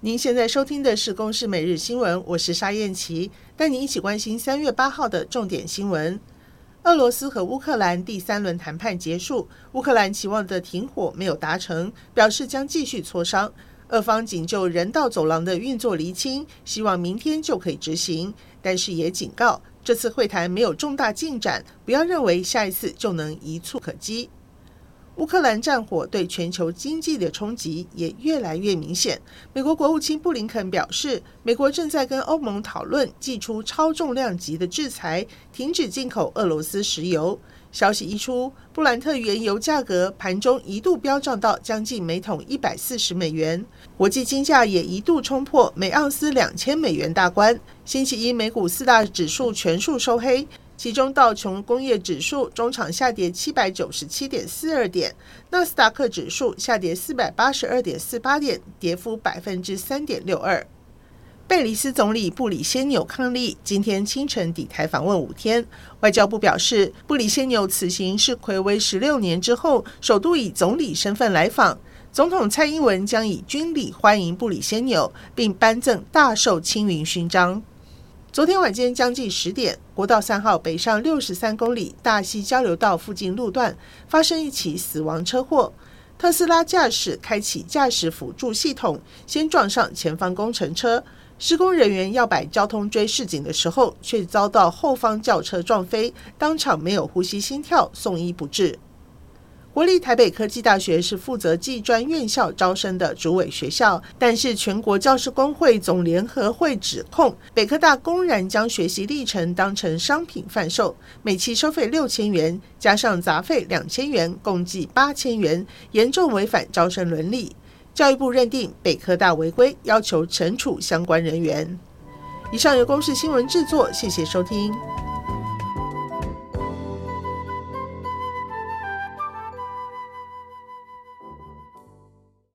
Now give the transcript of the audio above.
您现在收听的是《公视每日新闻》，我是沙燕琪，带您一起关心三月八号的重点新闻。俄罗斯和乌克兰第三轮谈判结束，乌克兰期望的停火没有达成，表示将继续磋商。俄方仅就人道走廊的运作厘清，希望明天就可以执行，但是也警告，这次会谈没有重大进展，不要认为下一次就能一蹴可及。乌克兰战火对全球经济的冲击也越来越明显。美国国务卿布林肯表示，美国正在跟欧盟讨论祭出超重量级的制裁，停止进口俄罗斯石油。消息一出，布兰特原油价格盘中一度飙涨到将近每桶一百四十美元，国际金价也一度冲破每盎司两千美元大关。星期一，美股四大指数全数收黑。其中道琼工业指数中场下跌七百九十七点四二点，纳斯达克指数下跌四百八十二点四八点，跌幅百分之三点六二。贝里斯总理布里先纽伉俪今天清晨抵台访问五天，外交部表示，布里先纽此行是睽违十六年之后，首度以总理身份来访。总统蔡英文将以军礼欢迎布里先纽，并颁赠大綬青云勋章。昨天晚间将近十点，国道三号北上六十三公里大溪交流道附近路段发生一起死亡车祸。特斯拉驾驶开启驾驶辅助系统，先撞上前方工程车。施工人员要摆交通锥示警的时候，却遭到后方轿车撞飞，当场没有呼吸心跳，送医不治。国立台北科技大学是负责技专院校招生的主委学校，但是全国教师工会总联合会指控北科大公然将学习历程当成商品贩售，每期收费六千元，加上杂费两千元，共计八千元，严重违反招生伦理。教育部认定北科大违规，要求惩处相关人员。以上由公视新闻制作，谢谢收听。